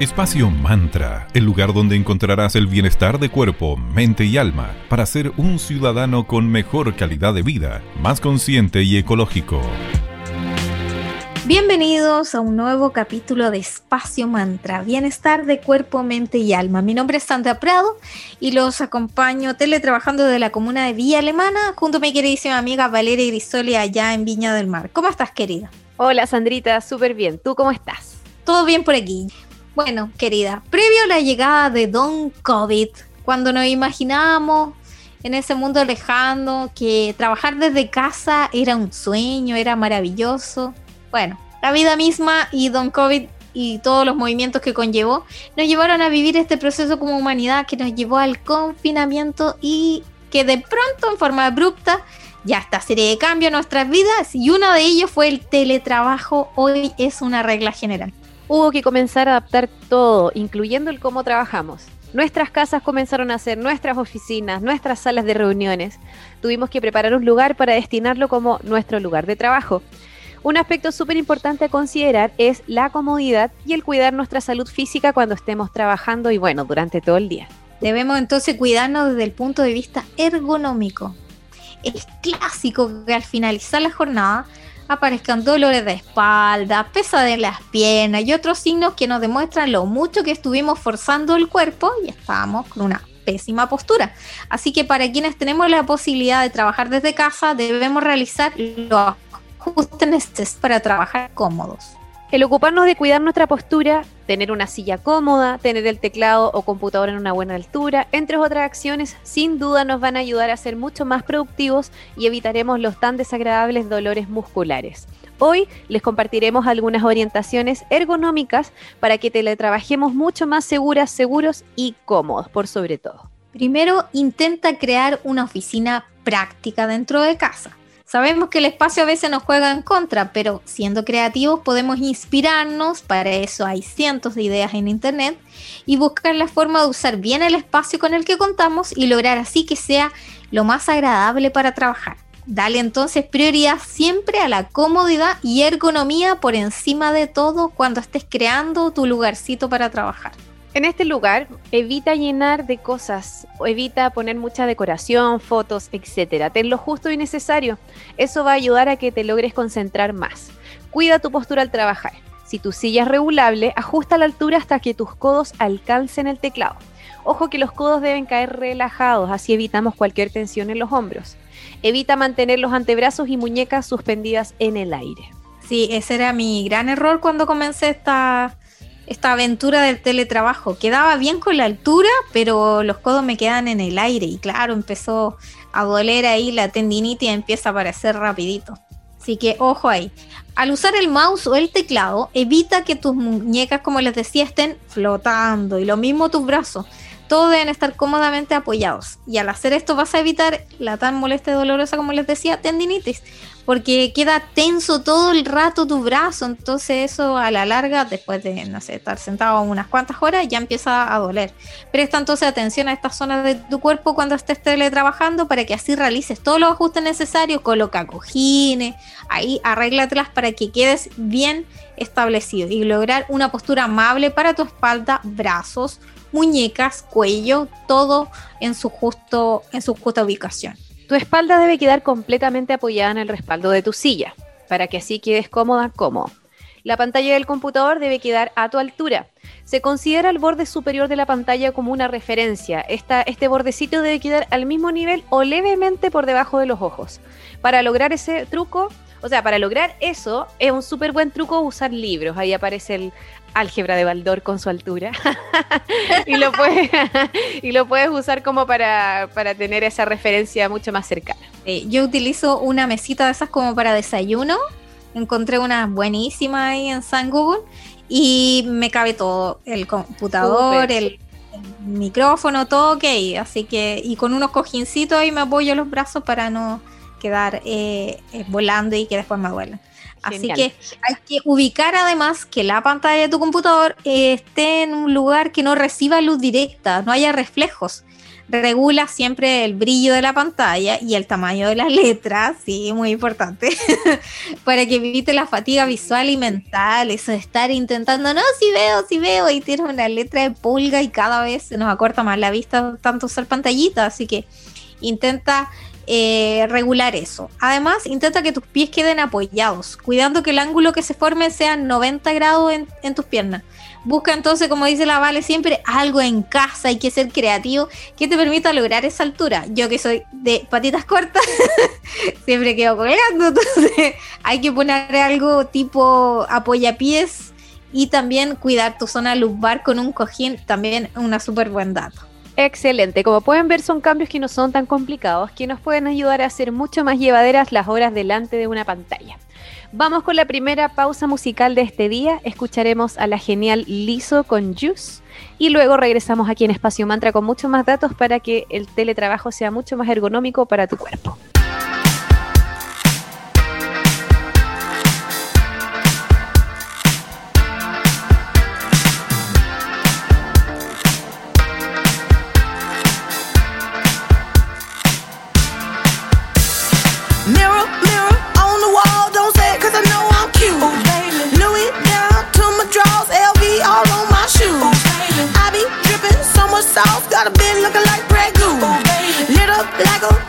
Espacio Mantra, el lugar donde encontrarás el bienestar de cuerpo, mente y alma para ser un ciudadano con mejor calidad de vida, más consciente y ecológico. Bienvenidos a un nuevo capítulo de Espacio Mantra, bienestar de cuerpo, mente y alma. Mi nombre es Sandra Prado y los acompaño teletrabajando de la comuna de Villa Alemana junto a mi queridísima amiga Valeria Grisoli allá en Viña del Mar. ¿Cómo estás, querida? Hola, Sandrita, súper bien. ¿Tú cómo estás? Todo bien por aquí. Bueno, querida, previo a la llegada de Don COVID, cuando nos imaginábamos en ese mundo lejano que trabajar desde casa era un sueño, era maravilloso. Bueno, la vida misma y Don COVID y todos los movimientos que conllevó nos llevaron a vivir este proceso como humanidad que nos llevó al confinamiento y que de pronto en forma abrupta ya esta serie de cambios en nuestras vidas y uno de ellos fue el teletrabajo. Hoy es una regla general hubo que comenzar a adaptar todo, incluyendo el cómo trabajamos. Nuestras casas comenzaron a ser nuestras oficinas, nuestras salas de reuniones. Tuvimos que preparar un lugar para destinarlo como nuestro lugar de trabajo. Un aspecto súper importante a considerar es la comodidad y el cuidar nuestra salud física cuando estemos trabajando y bueno, durante todo el día. Debemos entonces cuidarnos desde el punto de vista ergonómico. Es clásico que al finalizar la jornada aparezcan dolores de espalda, pesadez las piernas y otros signos que nos demuestran lo mucho que estuvimos forzando el cuerpo y estábamos con una pésima postura. Así que para quienes tenemos la posibilidad de trabajar desde casa, debemos realizar los ajustes necesarios para trabajar cómodos. El ocuparnos de cuidar nuestra postura, tener una silla cómoda, tener el teclado o computador en una buena altura, entre otras acciones, sin duda nos van a ayudar a ser mucho más productivos y evitaremos los tan desagradables dolores musculares. Hoy les compartiremos algunas orientaciones ergonómicas para que teletrabajemos mucho más seguras, seguros y cómodos, por sobre todo. Primero, intenta crear una oficina práctica dentro de casa. Sabemos que el espacio a veces nos juega en contra, pero siendo creativos podemos inspirarnos, para eso hay cientos de ideas en Internet, y buscar la forma de usar bien el espacio con el que contamos y lograr así que sea lo más agradable para trabajar. Dale entonces prioridad siempre a la comodidad y ergonomía por encima de todo cuando estés creando tu lugarcito para trabajar. En este lugar, evita llenar de cosas, evita poner mucha decoración, fotos, etc. Ten lo justo y necesario. Eso va a ayudar a que te logres concentrar más. Cuida tu postura al trabajar. Si tu silla es regulable, ajusta la altura hasta que tus codos alcancen el teclado. Ojo que los codos deben caer relajados, así evitamos cualquier tensión en los hombros. Evita mantener los antebrazos y muñecas suspendidas en el aire. Sí, ese era mi gran error cuando comencé esta, esta aventura del teletrabajo. Quedaba bien con la altura, pero los codos me quedan en el aire y claro, empezó a doler ahí la tendinitis y empieza a aparecer rapidito. Así que ojo ahí. Al usar el mouse o el teclado, evita que tus muñecas, como les decía, estén flotando y lo mismo tus brazos. Todos deben estar cómodamente apoyados. Y al hacer esto vas a evitar la tan molesta y dolorosa, como les decía, tendinitis porque queda tenso todo el rato tu brazo, entonces eso a la larga, después de, no sé, estar sentado unas cuantas horas, ya empieza a doler. Presta entonces atención a estas zonas de tu cuerpo cuando estés teletrabajando para que así realices todos los ajustes necesarios, coloca cojines, ahí arréglatelas para que quedes bien establecido y lograr una postura amable para tu espalda, brazos, muñecas, cuello, todo en su justo en su justa ubicación. Tu espalda debe quedar completamente apoyada en el respaldo de tu silla, para que así quedes cómoda, cómodo. La pantalla del computador debe quedar a tu altura. Se considera el borde superior de la pantalla como una referencia. este bordecito debe quedar al mismo nivel o levemente por debajo de los ojos. Para lograr ese truco, o sea, para lograr eso, es un súper buen truco usar libros. Ahí aparece el álgebra de Baldor con su altura. y, lo puedes, y lo puedes usar como para, tener esa referencia mucho más cercana. yo utilizo una mesita de esas como para desayuno. Encontré una buenísima ahí en San Google y me cabe todo, el computador, el, micrófono, todo ok. Así que, y con unos cojincitos ahí me apoyo los brazos para no quedar eh, eh, volando y que después me duelen. Así que hay que ubicar además que la pantalla de tu computador esté en un lugar que no reciba luz directa, no haya reflejos. regula siempre el brillo de la pantalla y el tamaño de las letras, sí, muy importante, para que evite la fatiga visual y mental, eso de estar intentando, no, si veo, si veo, y tienes una letra de pulga y cada vez se nos acorta más la vista tanto usar pantallita, así que intenta eh, regular eso. Además, intenta que tus pies queden apoyados, cuidando que el ángulo que se forme sea 90 grados en, tus piernas. Busca entonces, como dice la Vale, siempre algo en casa, hay que ser creativo que te permita lograr esa altura. Yo que soy de patitas cortas, siempre quedo colgando, entonces hay que poner algo tipo apoyapiés y también cuidar tu zona lumbar con un cojín, también una súper buen dato. Excelente. Como pueden ver, son cambios que no son tan complicados, que nos pueden ayudar a hacer mucho más llevaderas las horas delante de una pantalla. Vamos con la primera pausa musical de este día. Escucharemos a la genial Liso con Juice y luego regresamos aquí en Espacio Mantra con muchos más datos para que el teletrabajo sea mucho más ergonómico para tu cuerpo. looking like ragu. Oh, Lit up like a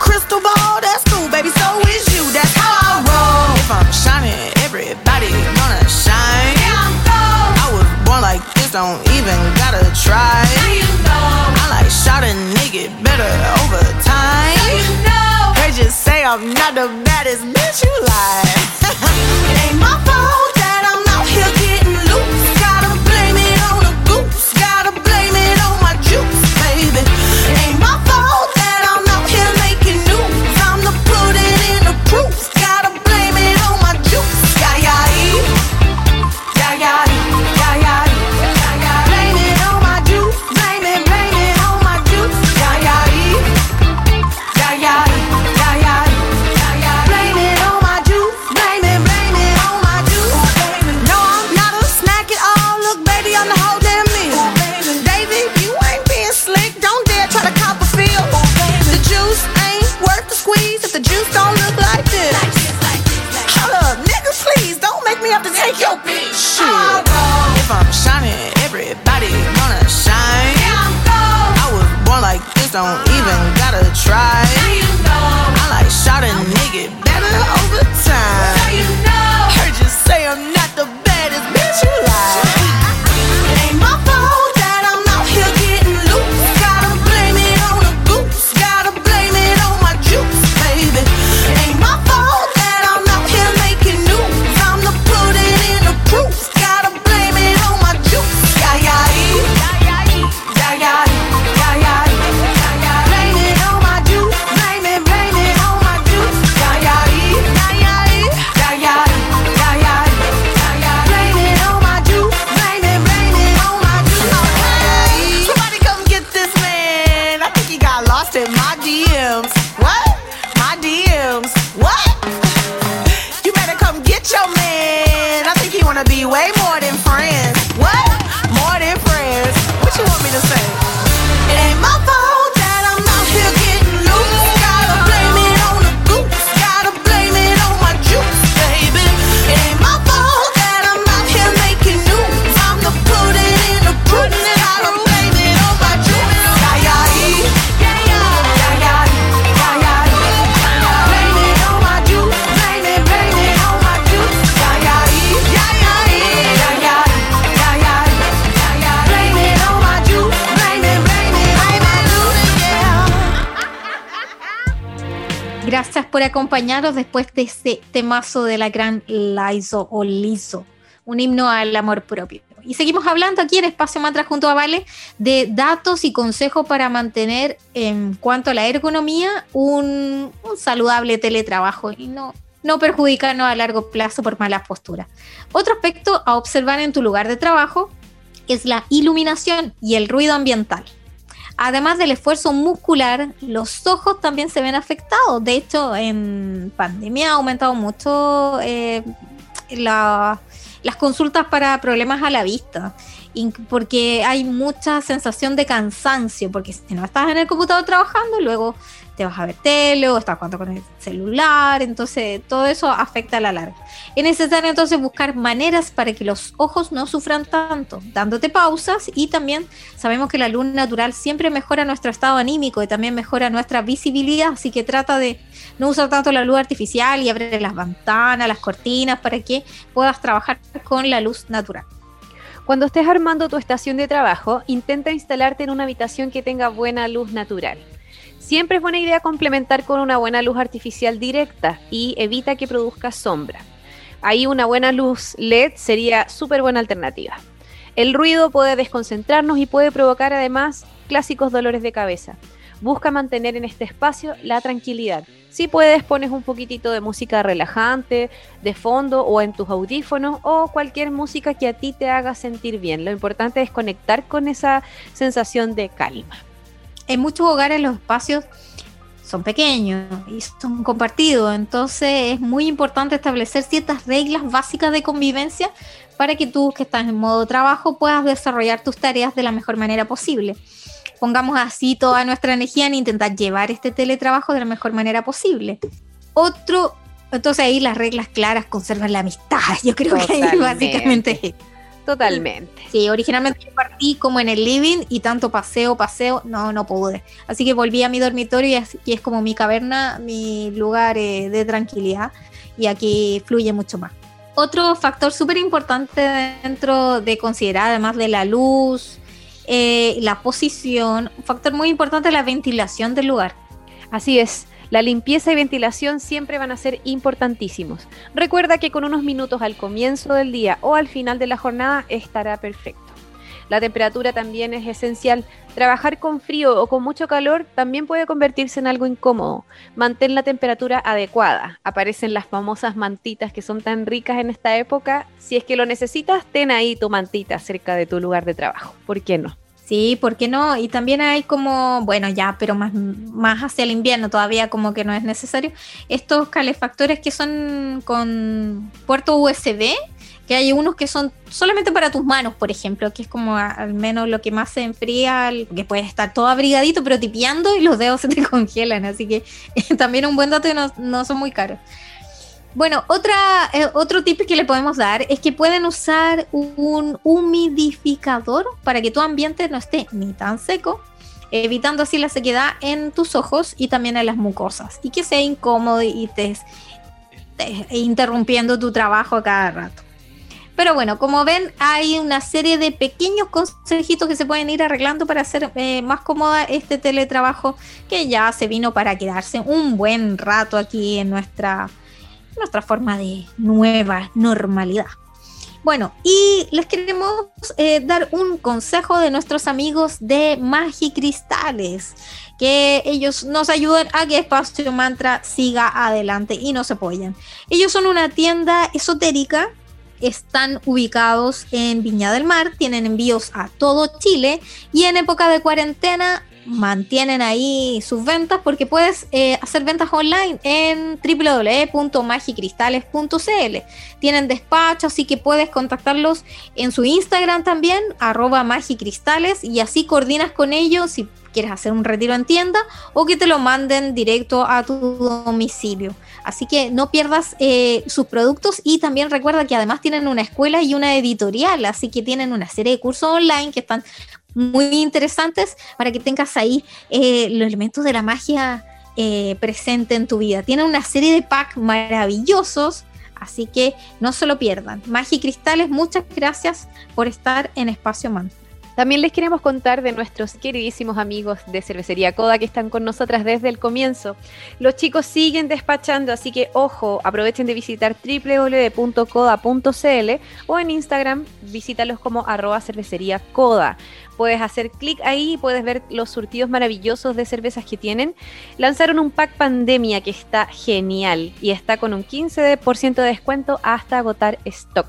por acompañaros después de ese temazo de la gran Laizo o Lizo, un himno al amor propio. Y seguimos hablando aquí en Espacio Mantra junto a Vale de datos y consejos para mantener en cuanto a la ergonomía un, saludable teletrabajo y no, no perjudicarnos a largo plazo por malas posturas. Otro aspecto a observar en tu lugar de trabajo es la iluminación y el ruido ambiental. Además del esfuerzo muscular, los ojos también se ven afectados. De hecho, en pandemia ha aumentado mucho eh, las consultas para problemas a la vista. porque hay mucha sensación de cansancio, porque si no estás en el computador trabajando, luego te vas a ver tele estás jugando con el celular, entonces todo eso afecta a la larga. Es necesario entonces buscar maneras para que los ojos no sufran tanto, dándote pausas y también sabemos que la luz natural siempre mejora nuestro estado anímico y también mejora nuestra visibilidad, así que trata de no usar tanto la luz artificial y abre las ventanas, las cortinas para que puedas trabajar con la luz natural. Cuando estés armando tu estación de trabajo, intenta instalarte en una habitación que tenga buena luz natural. Siempre es buena idea complementar con una buena luz artificial directa y evita que produzca sombra. Ahí una buena luz LED sería súper buena alternativa. El ruido puede desconcentrarnos y puede provocar además clásicos dolores de cabeza. Busca mantener en este espacio la tranquilidad. Si puedes, pones un poquitito de música relajante, de fondo o en tus audífonos o cualquier música que a ti te haga sentir bien. Lo importante es conectar con esa sensación de calma en muchos hogares los espacios son pequeños y son compartidos, entonces es muy importante establecer ciertas reglas básicas de convivencia para que tú que estás en modo trabajo puedas desarrollar tus tareas de la mejor manera posible. Pongamos así toda nuestra energía en intentar llevar este teletrabajo de la mejor manera posible. Otro, entonces ahí las reglas claras conservan la amistad. Yo creo que ahí básicamente es Totalmente. Sí, originalmente partí como en el living y tanto paseo, paseo, no, no pude. Así que volví a mi dormitorio y es, como mi caverna, mi lugar eh, de tranquilidad y aquí fluye mucho más. Otro factor súper importante dentro de considerar, además de la luz, eh, la posición, un factor muy importante es la ventilación del lugar. Así es. La limpieza y ventilación siempre van a ser importantísimos. Recuerda que con unos minutos al comienzo del día o al final de la jornada estará perfecto. La temperatura también es esencial. Trabajar con frío o con mucho calor también puede convertirse en algo incómodo. Mantén la temperatura adecuada. Aparecen las famosas mantitas que son tan ricas en esta época. Si es que lo necesitas, ten ahí tu mantita cerca de tu lugar de trabajo. ¿Por qué no? Sí, ¿por qué no? Y también hay como, bueno, ya, pero más, más hacia el invierno todavía como que no es necesario, estos calefactores que son con puerto USB, que hay unos que son solamente para tus manos, por ejemplo, que es como al menos lo que más se enfría, que puedes estar todo abrigadito, pero tipeando y los dedos se te congelan, así que también un buen dato y no, no son muy caros. Bueno, otra, eh, otro tip que le podemos dar es que pueden usar un humidificador para que tu ambiente no esté ni tan seco, evitando así la sequedad en tus ojos y también en las mucosas, y que sea incómodo y te, interrumpiendo tu trabajo a cada rato. Pero bueno, como ven, hay una serie de pequeños consejitos que se pueden ir arreglando para hacer eh, más cómoda este teletrabajo que ya se vino para quedarse un buen rato aquí en nuestra nuestra forma de nueva normalidad. Bueno, y les queremos eh, dar un consejo de nuestros amigos de Magicristales, que ellos nos ayudan a que Espacio Mantra siga adelante y no se apoyen. Ellos son una tienda esotérica, están ubicados en Viña del Mar, tienen envíos a todo Chile y en época de cuarentena mantienen ahí sus ventas porque puedes eh, hacer ventas online en www.magicristales.cl. Tienen despacho, así que puedes contactarlos en su Instagram también, arroba magicristales, y así coordinas con ellos si quieres hacer un retiro en tienda o que te lo manden directo a tu domicilio. Así que no pierdas eh, sus productos y también recuerda que además tienen una escuela y una editorial, así que tienen una serie de cursos online que están muy interesantes para que tengas ahí eh, los elementos de la magia eh, presente en tu vida. Tiene una serie de packs maravillosos, así que no se lo pierdan. Magia y Cristales, muchas gracias por estar en Espacio Man. También les queremos contar de nuestros queridísimos amigos de Cervecería Coda que están con nosotras desde el comienzo. Los chicos siguen despachando, así que ojo, aprovechen de visitar www.coda.cl o en Instagram visítalos como arroba cervecería. Puedes hacer clic ahí y puedes ver los surtidos maravillosos de cervezas que tienen. Lanzaron un pack pandemia que está genial y está con un 15% de descuento hasta agotar stock.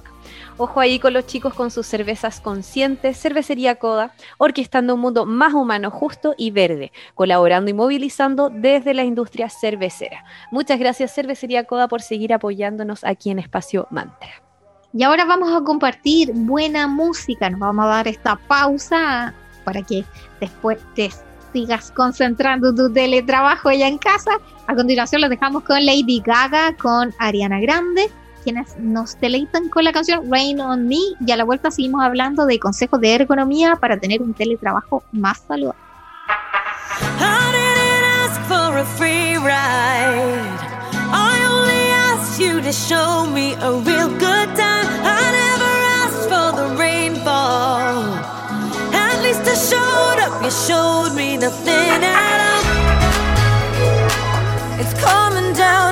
Ojo ahí con los chicos con sus cervezas conscientes, Cervecería Coda, orquestando un mundo más humano, justo y verde, colaborando y movilizando desde la industria cervecera. Muchas gracias Cervecería Coda por seguir apoyándonos aquí en Espacio Mantra. Y ahora vamos a compartir buena música. Nos vamos a dar esta pausa para que después te sigas concentrando tu teletrabajo allá en casa. A continuación los dejamos con Lady Gaga, con Ariana Grande, quienes nos deleitan con la canción Rain on Me. Y a la vuelta seguimos hablando de consejos de ergonomía para tener un teletrabajo más saludable. show me a real good time. Rainfall. At least I showed up, you showed me nothing at all. It's coming down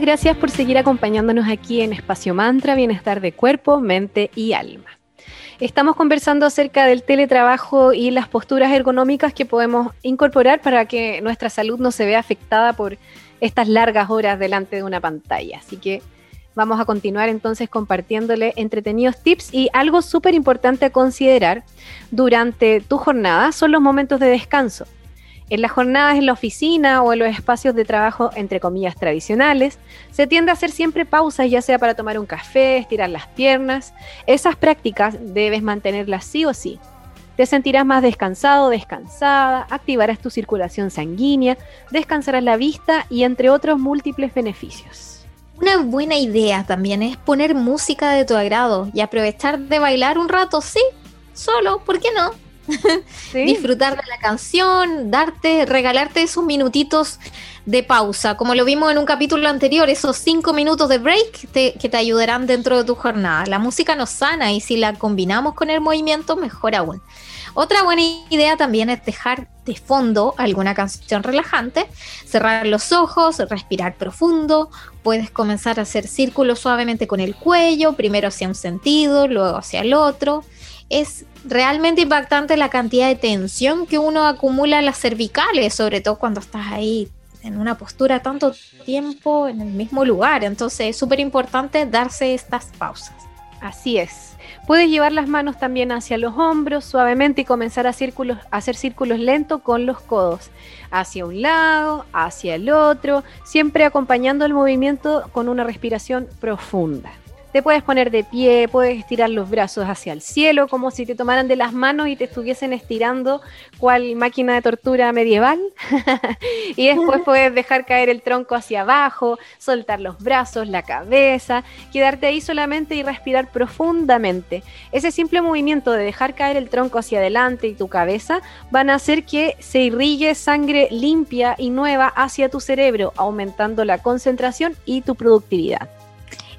Gracias por seguir acompañándonos aquí en Espacio Mantra, Bienestar de Cuerpo, Mente y Alma. Estamos conversando acerca del teletrabajo y las posturas ergonómicas que podemos incorporar para que nuestra salud no se vea afectada por estas largas horas delante de una pantalla. Así que vamos a continuar entonces compartiéndole entretenidos tips y algo súper importante a considerar durante tu jornada son los momentos de descanso. En las jornadas en la oficina o en los espacios de trabajo, entre comillas, tradicionales, se tiende a hacer siempre pausas, ya sea para tomar un café, estirar las piernas. Esas prácticas debes mantenerlas sí o sí. Te sentirás más descansado, descansada, activarás tu circulación sanguínea, descansarás la vista y entre otros múltiples beneficios. Una buena idea también es poner música de tu agrado y aprovechar de bailar un rato, sí, solo, ¿por qué no? disfrutar de la canción, darte, regalarte esos minutitos de pausa, como lo vimos en un capítulo anterior, esos cinco minutos de break que te ayudarán dentro de tu jornada. La música nos sana y si la combinamos con el movimiento, mejor aún. Otra buena idea también es dejar de fondo alguna canción relajante, cerrar los ojos, respirar profundo, puedes comenzar a hacer círculos suavemente con el cuello, primero hacia un sentido, luego hacia el otro. Es realmente impactante la cantidad de tensión que uno acumula en las cervicales, sobre todo cuando estás ahí en una postura tanto tiempo en el mismo lugar. Entonces es súper importante darse estas pausas. Así es. Puedes llevar las manos también hacia los hombros suavemente y comenzar a, a hacer círculos lentos con los codos, hacia un lado, hacia el otro, siempre acompañando el movimiento con una respiración profunda. Te puedes poner de pie, puedes estirar los brazos hacia el cielo, como si te tomaran de las manos y te estuviesen estirando cual máquina de tortura medieval. y después puedes dejar caer el tronco hacia abajo, soltar los brazos, la cabeza, quedarte ahí solamente y respirar profundamente. Ese simple movimiento de dejar caer el tronco hacia adelante y tu cabeza van a hacer que se irrigue sangre limpia y nueva hacia tu cerebro, aumentando la concentración y tu productividad.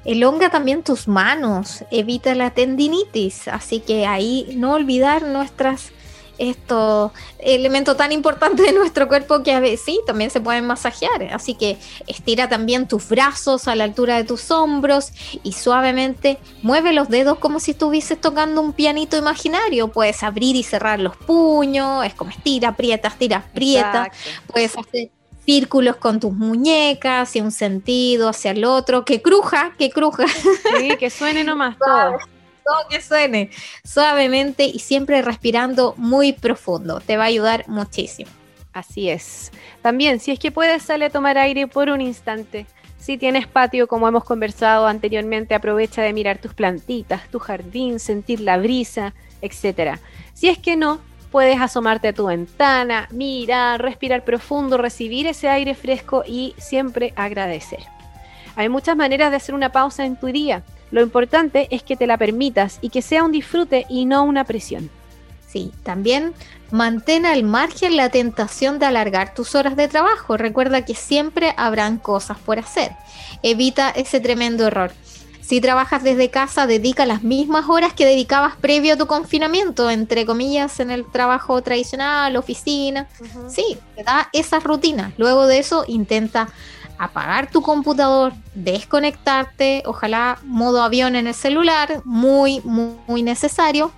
Elonga también tus manos, evita la tendinitis, así que ahí no olvidar nuestras estos elementos tan importantes de nuestro cuerpo que a veces sí, también se pueden masajear. Así que estira también tus brazos a la altura de tus hombros y suavemente mueve los dedos como si estuvieses tocando un pianito imaginario. Puedes abrir y cerrar los puños, es como estira, aprieta, estira, aprieta. Puedes hacer círculos con tus muñecas y un sentido hacia el otro, que cruja, que cruja. Sí, que suene nomás todo. Todo que suene suavemente y siempre respirando muy profundo. Te va a ayudar muchísimo. Así es. También, si es que puedes, sale a tomar aire por un instante. Si tienes patio, como hemos conversado anteriormente, aprovecha de mirar tus plantitas, tu jardín, sentir la brisa, etc. Si es que no, Puedes asomarte a tu ventana, mirar, respirar profundo, recibir ese aire fresco y siempre agradecer. Hay muchas maneras de hacer una pausa en tu día. Lo importante es que te la permitas y que sea un disfrute y no una presión. Sí, también mantén al margen la tentación de alargar tus horas de trabajo. Recuerda que siempre habrán cosas por hacer. Evita ese tremendo error. Si trabajas desde casa, dedica las mismas horas que dedicabas previo a tu confinamiento, entre comillas, en el trabajo tradicional, oficina. Sí, te da esa rutina. Luego de eso, intenta apagar tu computador, desconectarte, ojalá modo avión en el celular, muy, muy, muy necesario.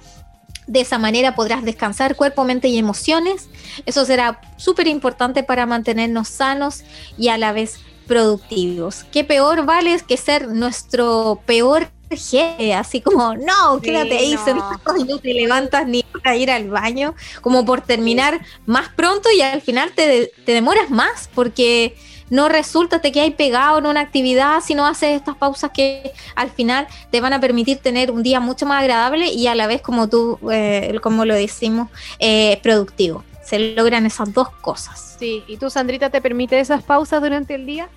De esa manera podrás descansar cuerpo, mente y emociones. Eso será súper importante para mantenernos sanos y a la vez productivos. ¿Qué peor vale que ser nuestro peor jefe? Así como, no, quédate ahí sentado y no te levantas ni para ir al baño, como por terminar más pronto y al final te, demoras más porque no resulta que hay pegado en una actividad si no haces estas pausas que al final te van a permitir tener un día mucho más agradable y a la vez como tú, eh, como lo decimos, eh, productivo. Se logran esas dos cosas. Sí, ¿y tú, Sandrita, te permite esas pausas durante el día?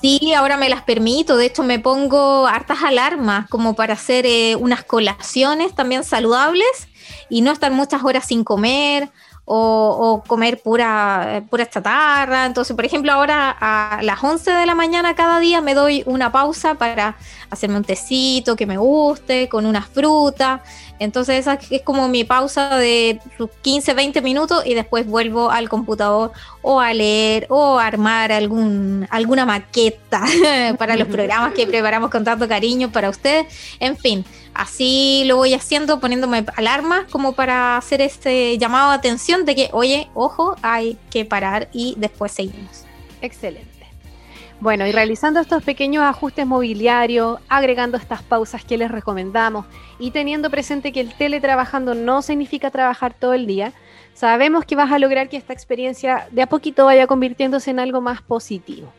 Sí, ahora me las permito. De hecho, me pongo hartas alarmas como para hacer eh, unas colaciones también saludables y no estar muchas horas sin comer o, comer pura, pura chatarra. Entonces, por ejemplo, ahora a las 11 de la mañana cada día me doy una pausa para hacerme un tecito que me guste, con una fruta. Entonces esa es como mi pausa de 15, 20 minutos y después vuelvo al computador o a leer o a armar algún, alguna maqueta para los programas que preparamos con tanto cariño para ustedes. En fin, así lo voy haciendo poniéndome alarmas como para hacer este llamado de atención de que, oye, ojo, hay que parar y después seguimos. Excelente. Bueno, y realizando estos pequeños ajustes mobiliarios, agregando estas pausas que les recomendamos y teniendo presente que el teletrabajando no significa trabajar todo el día, sabemos que vas a lograr que esta experiencia de a poquito vaya convirtiéndose en algo más positivo.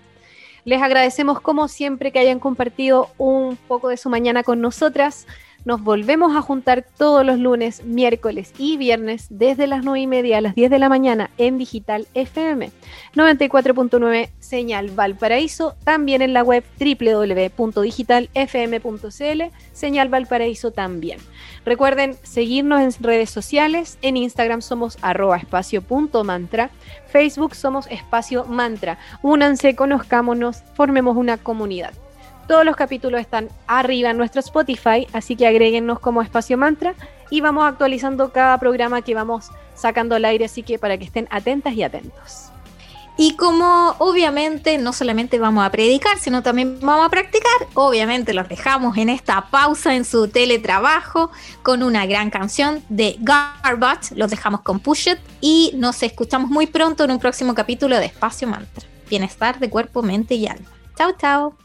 Les agradecemos como siempre que hayan compartido un poco de su mañana con nosotras. Nos volvemos a juntar todos los lunes, miércoles y viernes desde las 9 y media a las 10 de la mañana en Digital FM 94.9 Señal Valparaíso, también en la web www.digitalfm.cl, Señal Valparaíso también. Recuerden seguirnos en redes sociales, en Instagram somos arroba Facebook somos espacio mantra. Únanse, conozcámonos, formemos una comunidad. Todos los capítulos están arriba en nuestro Spotify, así que agréguennos como espacio mantra y vamos actualizando cada programa que vamos sacando al aire, así que para que estén atentas y atentos. Y como obviamente no solamente vamos a predicar, sino también vamos a practicar, obviamente los dejamos en esta pausa en su teletrabajo con una gran canción de Garbage, los dejamos con Push It y nos escuchamos muy pronto en un próximo capítulo de Espacio Mantra. Bienestar de cuerpo, mente y alma. Chao, chao.